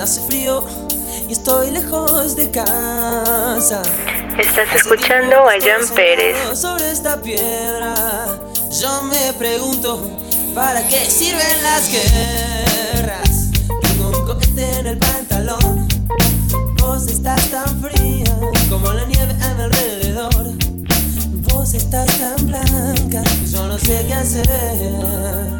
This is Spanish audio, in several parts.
hace frío y estoy lejos de casa. Estás escuchando a Jan Pérez. Sobre esta piedra, yo me pregunto, ¿para qué sirven las guerras? Tengo un cohete en el pantalón, vos estás tan fría como la nieve a mi alrededor. Vos estás tan blanca, yo no sé qué hacer.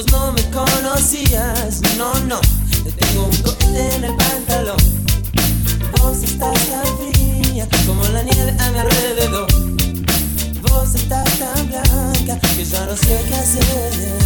vos no me conocías, no, no, te tengo un cohete en el pantalón. Vos estás tan fría como la nieve a mi alrededor. Vos estás tan blanca que ya no sé qué hacer.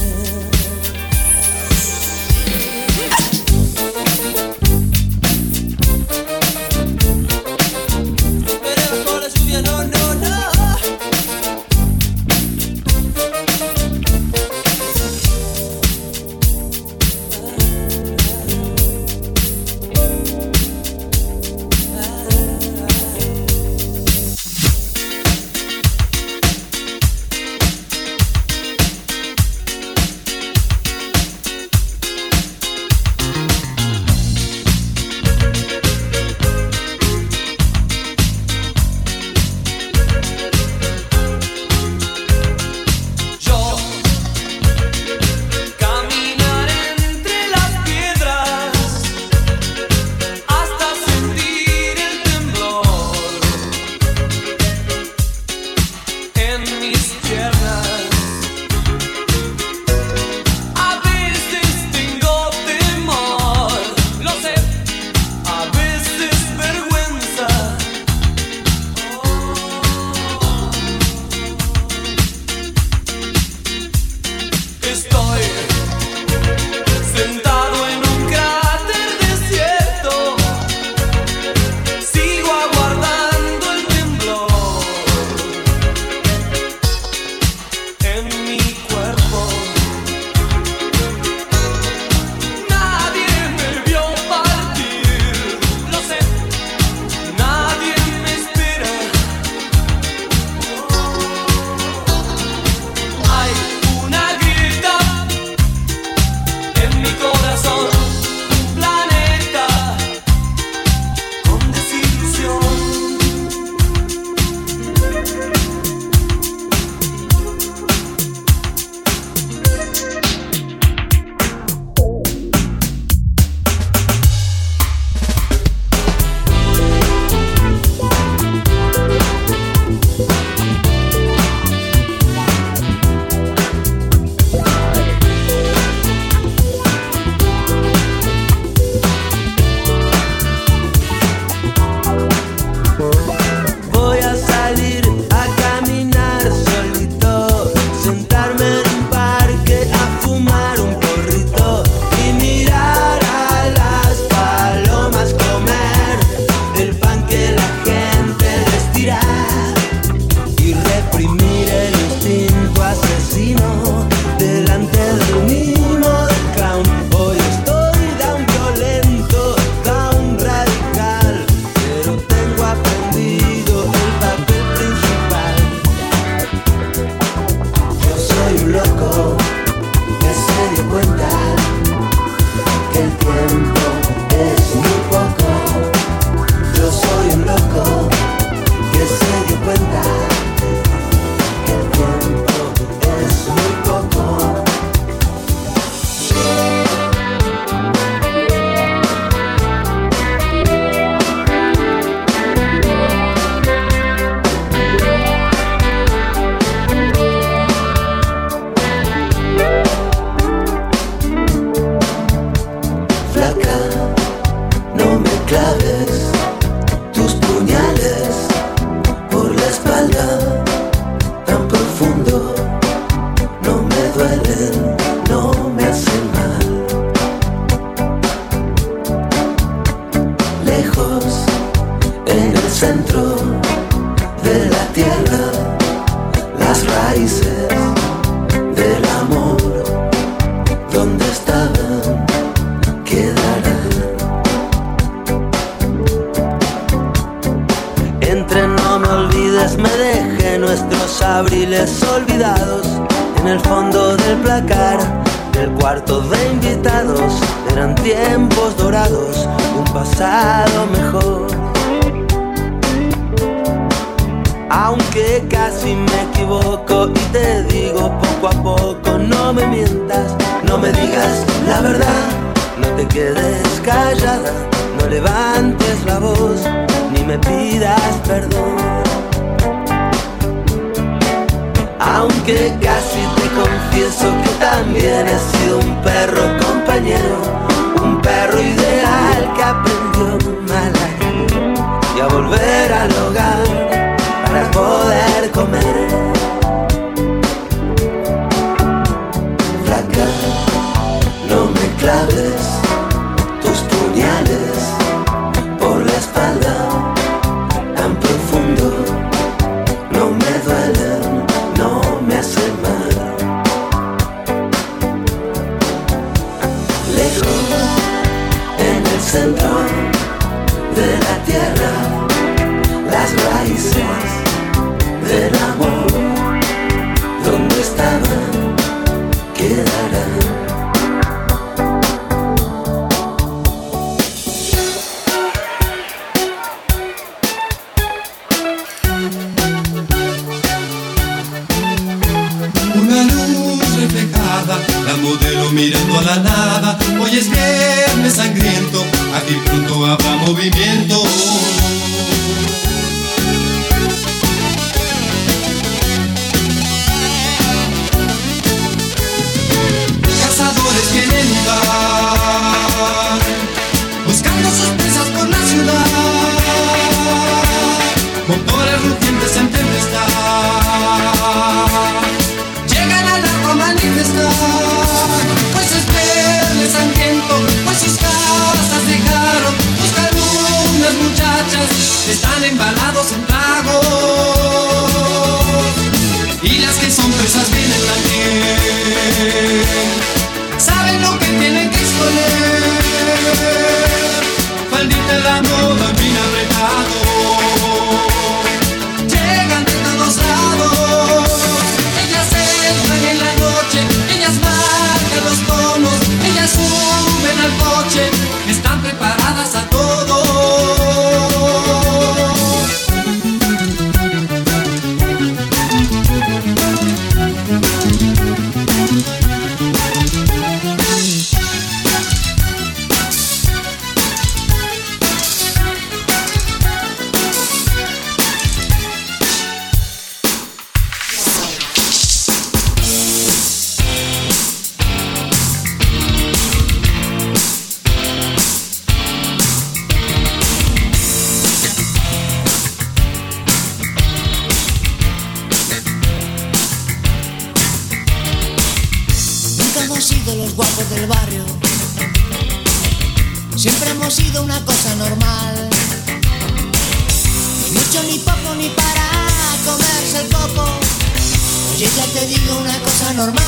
te digo una cosa normal.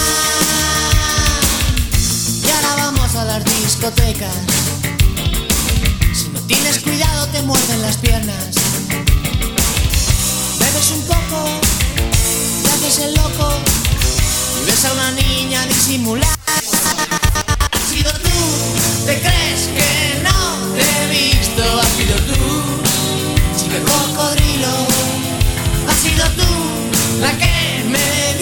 Y ahora vamos a las discotecas. Si no tienes cuidado te muerden las piernas. Bebes un poco, te haces el loco y ves a una niña disimular. Has sido tú, te crees que no te he visto. Has sido tú, si chico cocodrilo. Has sido tú la que me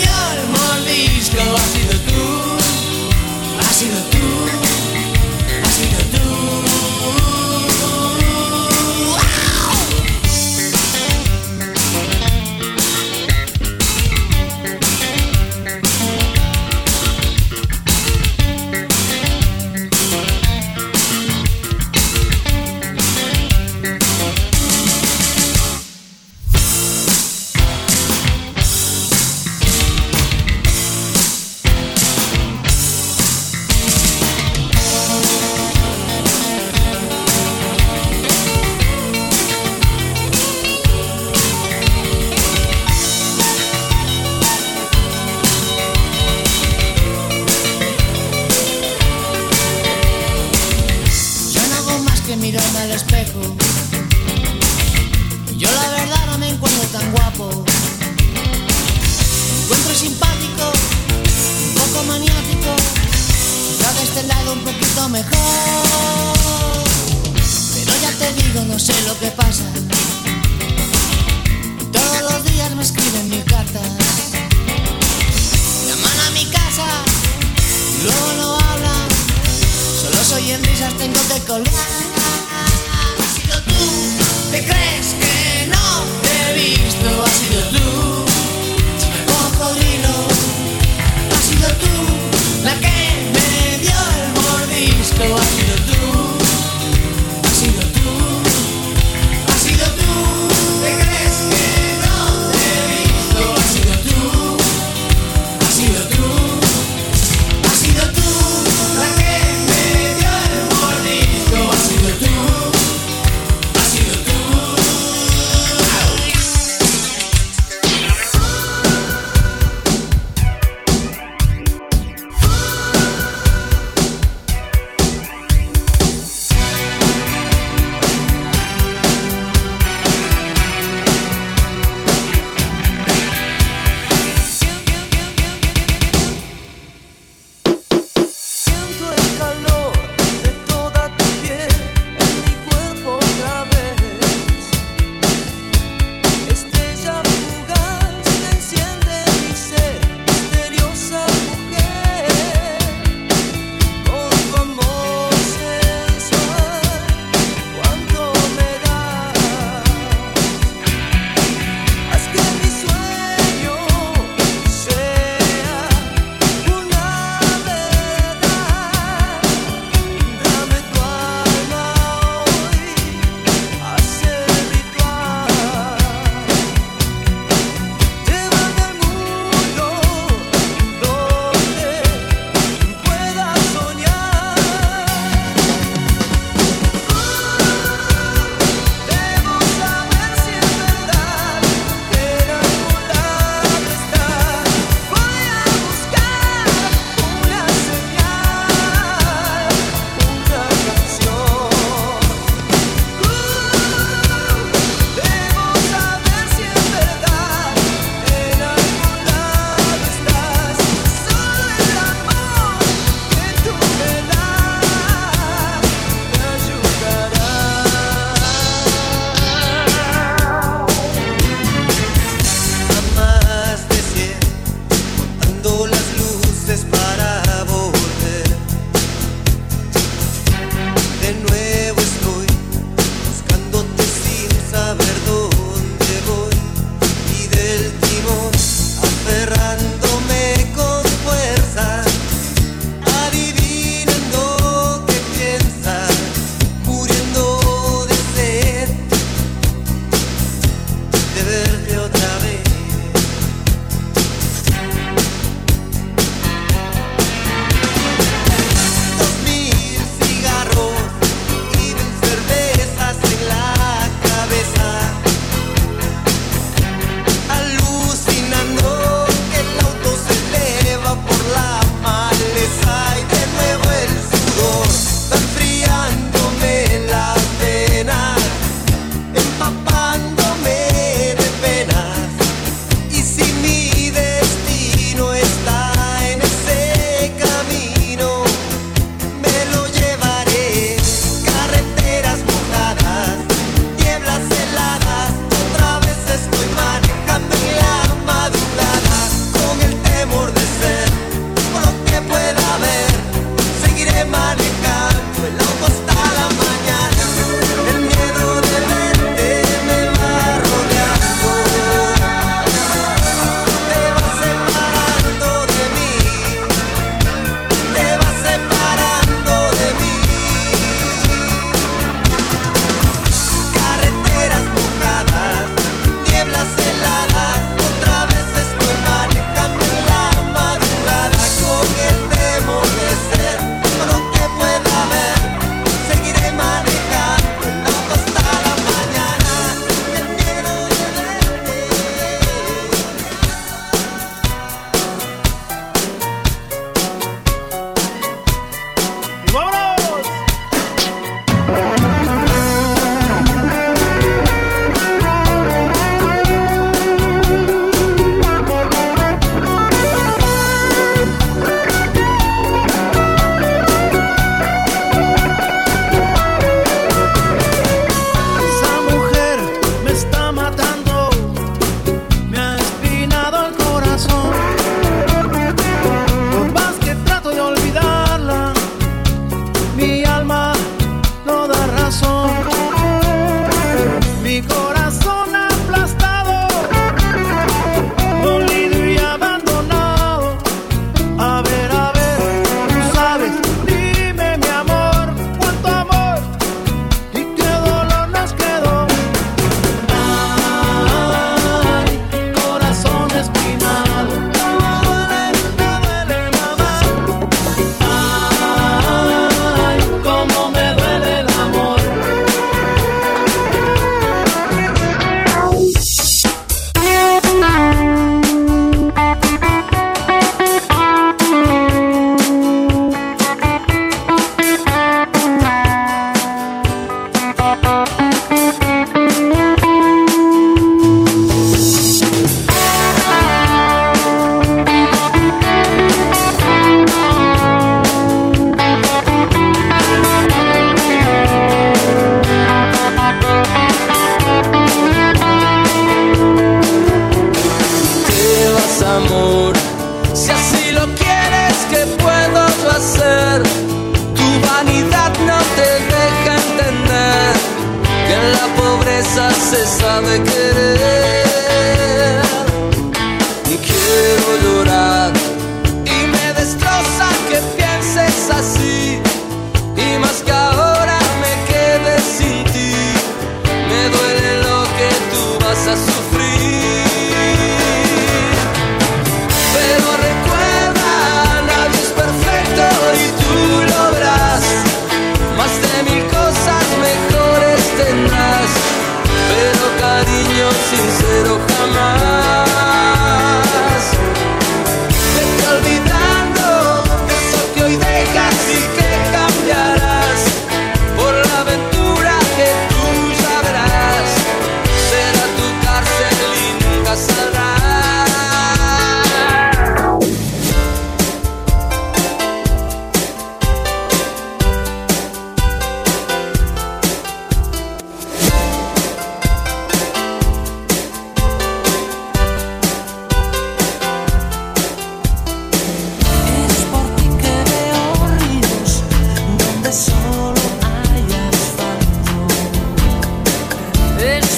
deja de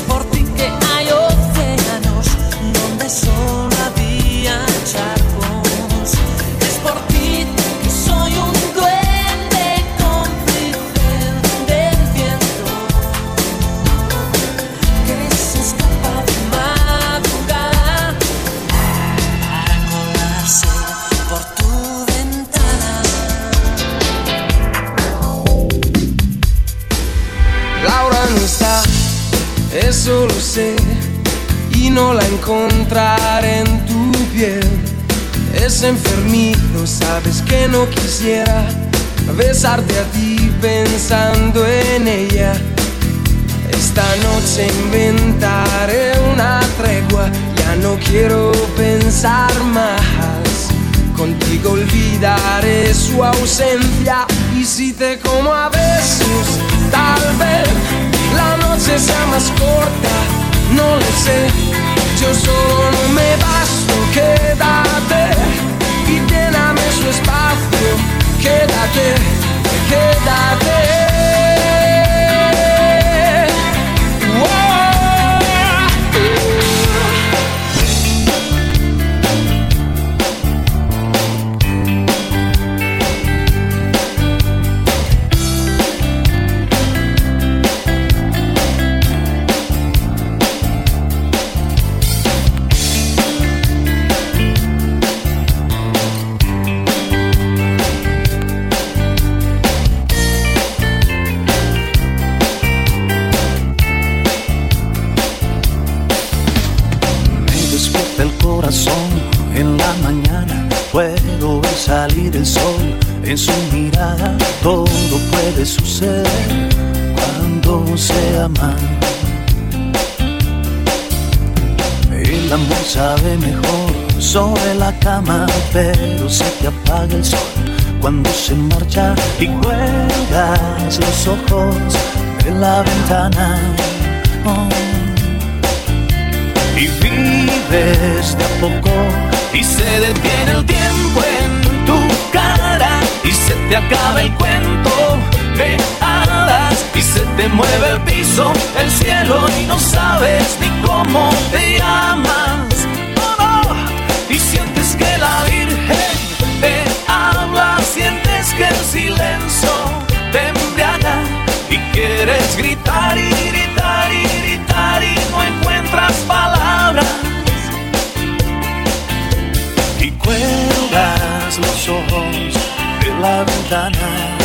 por quisiera besarte a ti pensando en ella. Esta noche inventaré una tregua, ya no quiero pensar más. Contigo olvidaré su ausencia y si te como a besos, tal vez la noche sea más corta, no lo sé. Yo solo no me basto, quédate su espacio, quédate, quédate. Cuelgas los ojos de la ventana. Oh y vives de a poco y se detiene el tiempo en tu cara y se te acaba el cuento de hadas y se te mueve el piso, el cielo y no sabes ni cómo te llamas. Oh, no. Y sientes que la Virgen te habla, sientes que el silencio y gritar y no encuentras palabras. Y cuelgas los ojos de la ventana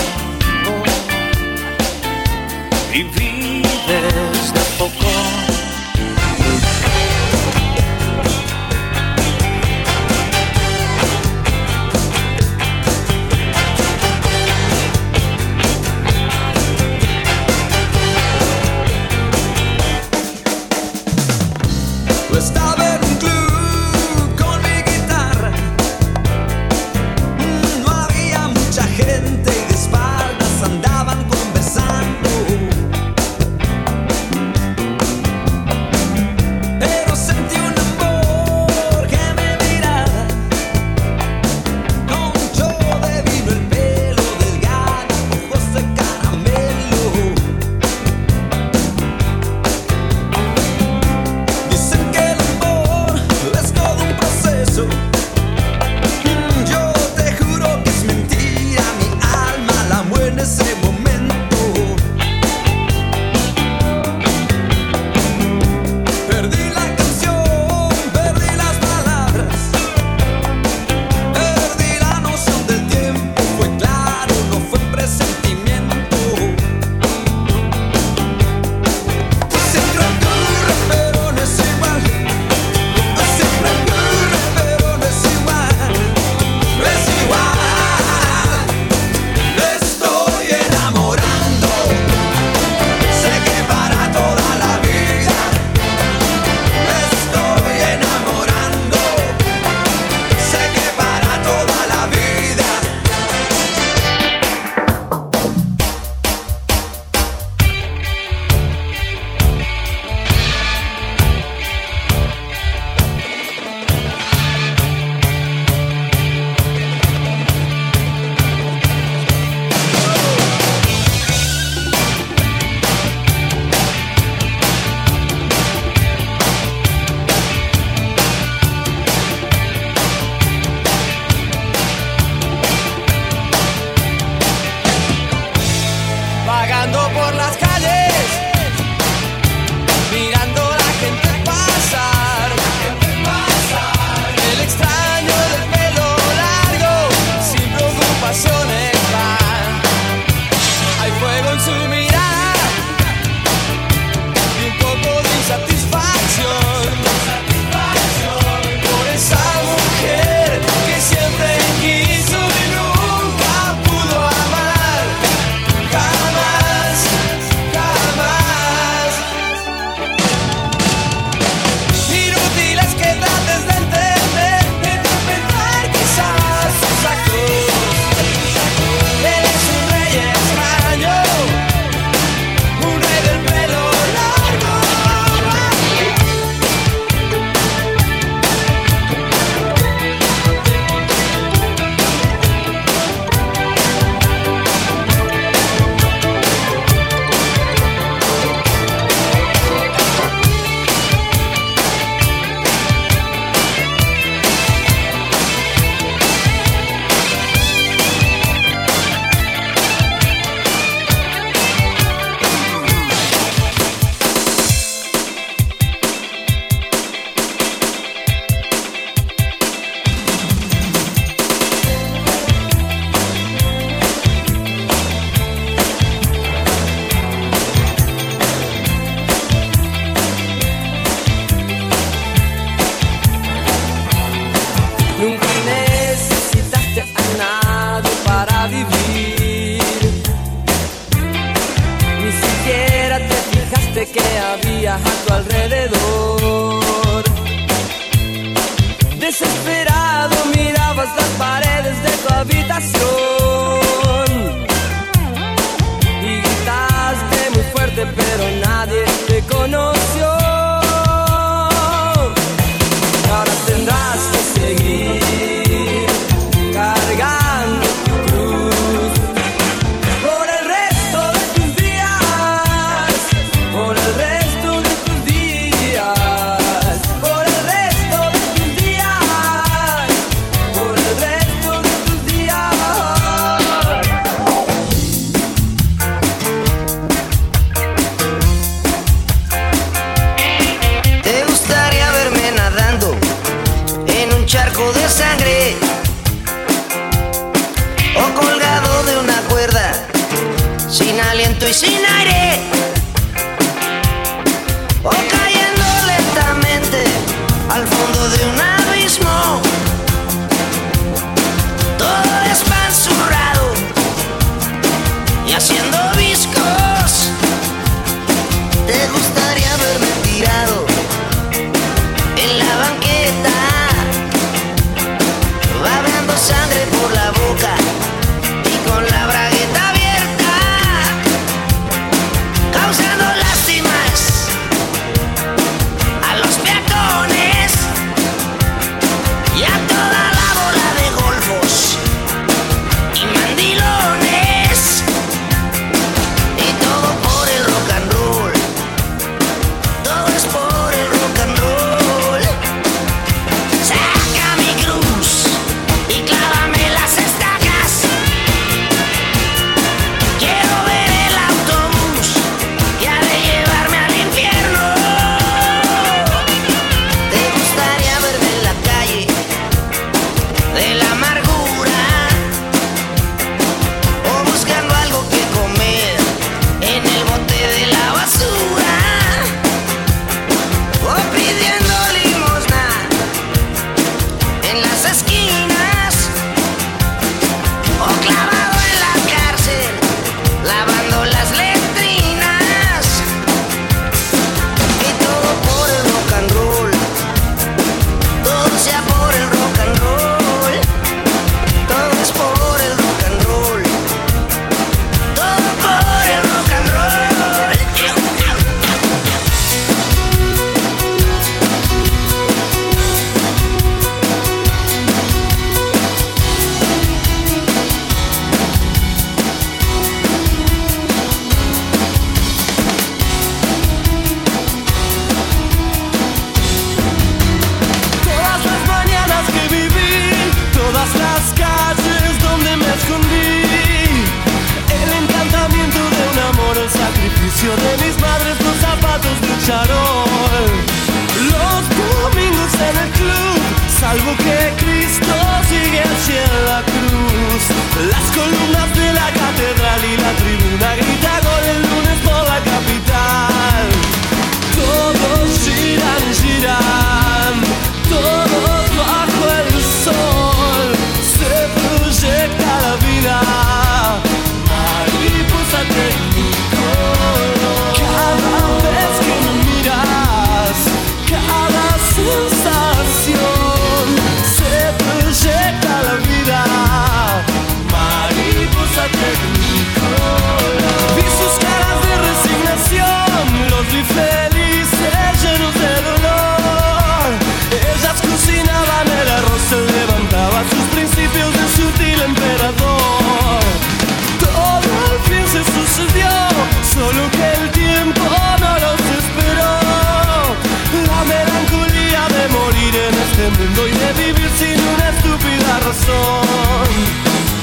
corazón.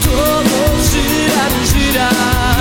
Todo gira, gira.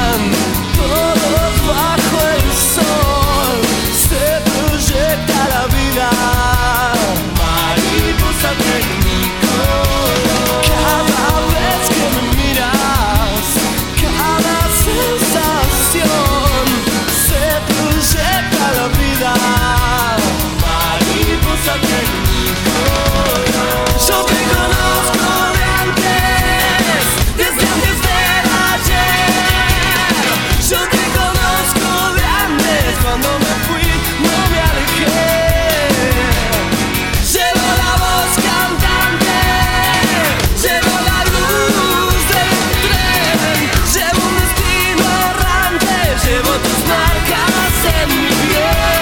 send me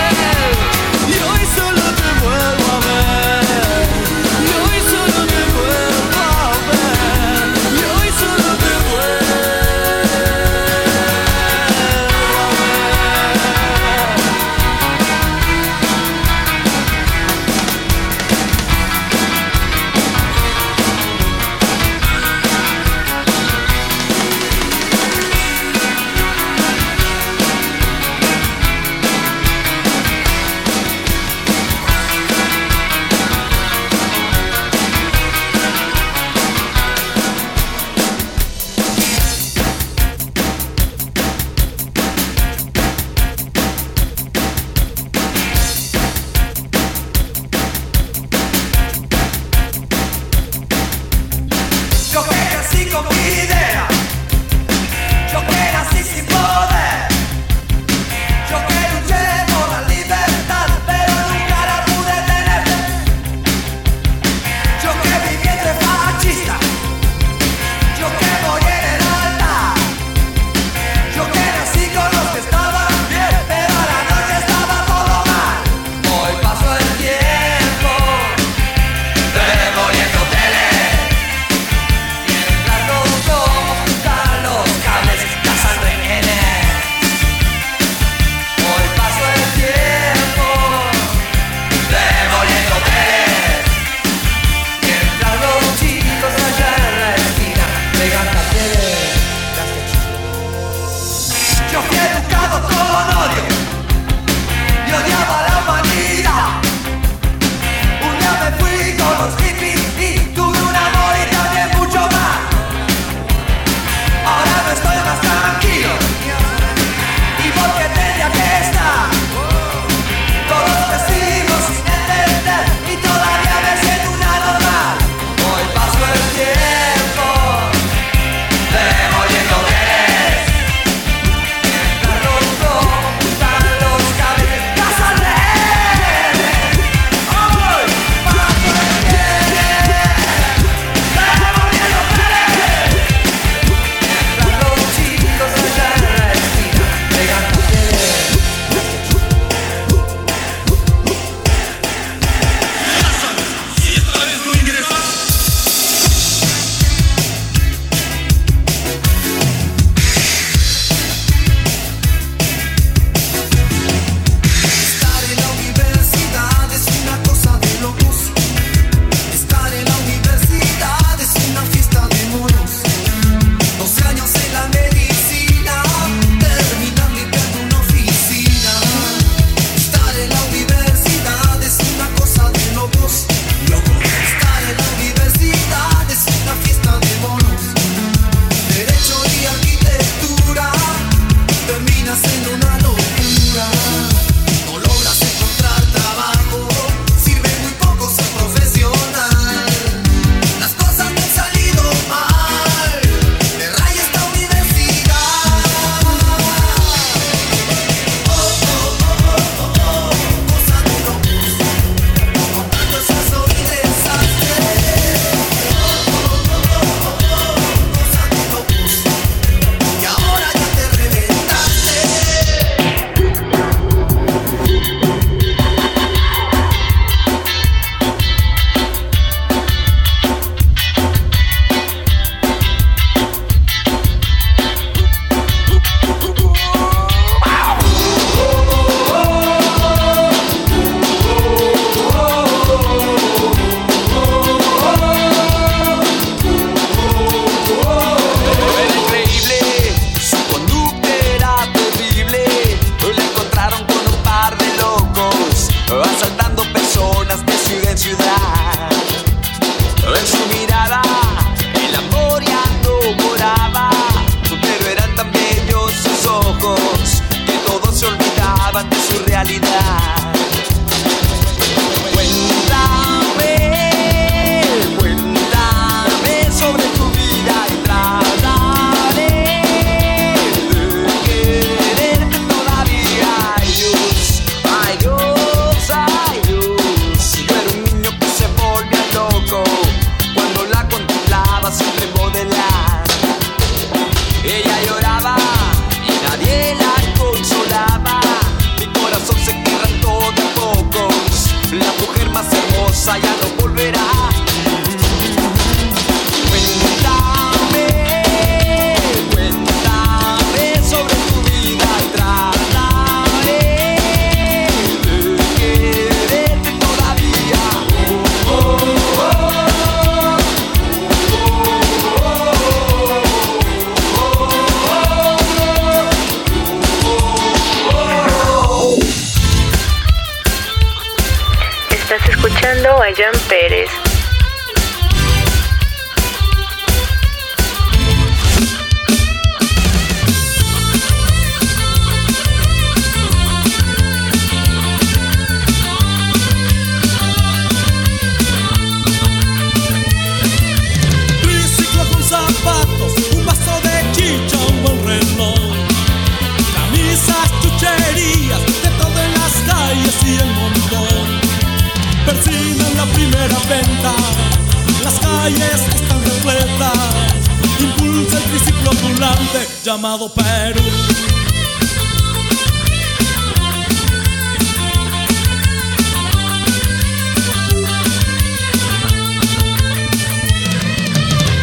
calles están repletas, impulsa el triciclo ambulante llamado Perú.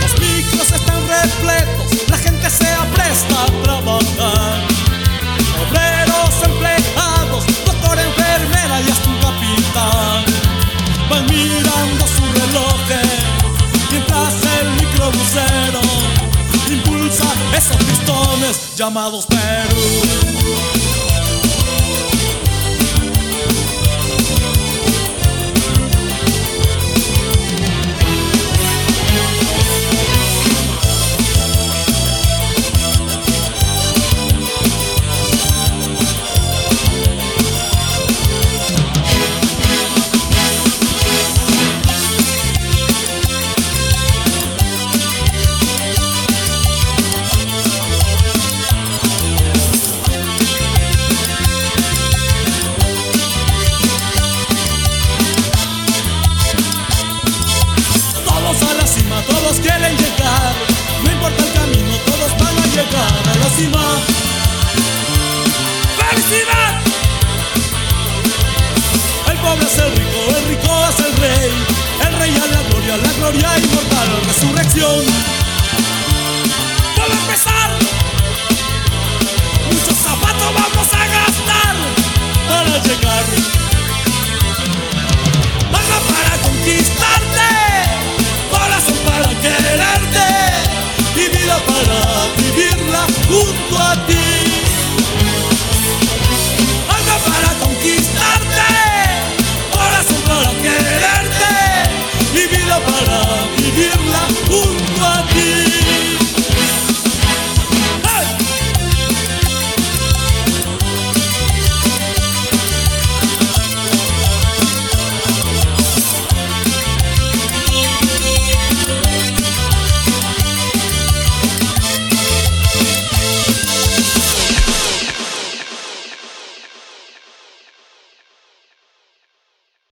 Los micros están repletos, la gente se apresta a trabajar. tostones llamados Perú. El pobre es el rico, el rico es el rey. El rey a la gloria, la gloria inmortal, resurrección. Todo empezar. Muchos zapatos vamos a gastar para llegar. junto a ti. Algo para conquistarte, corazón para quererte, mi vida para mí.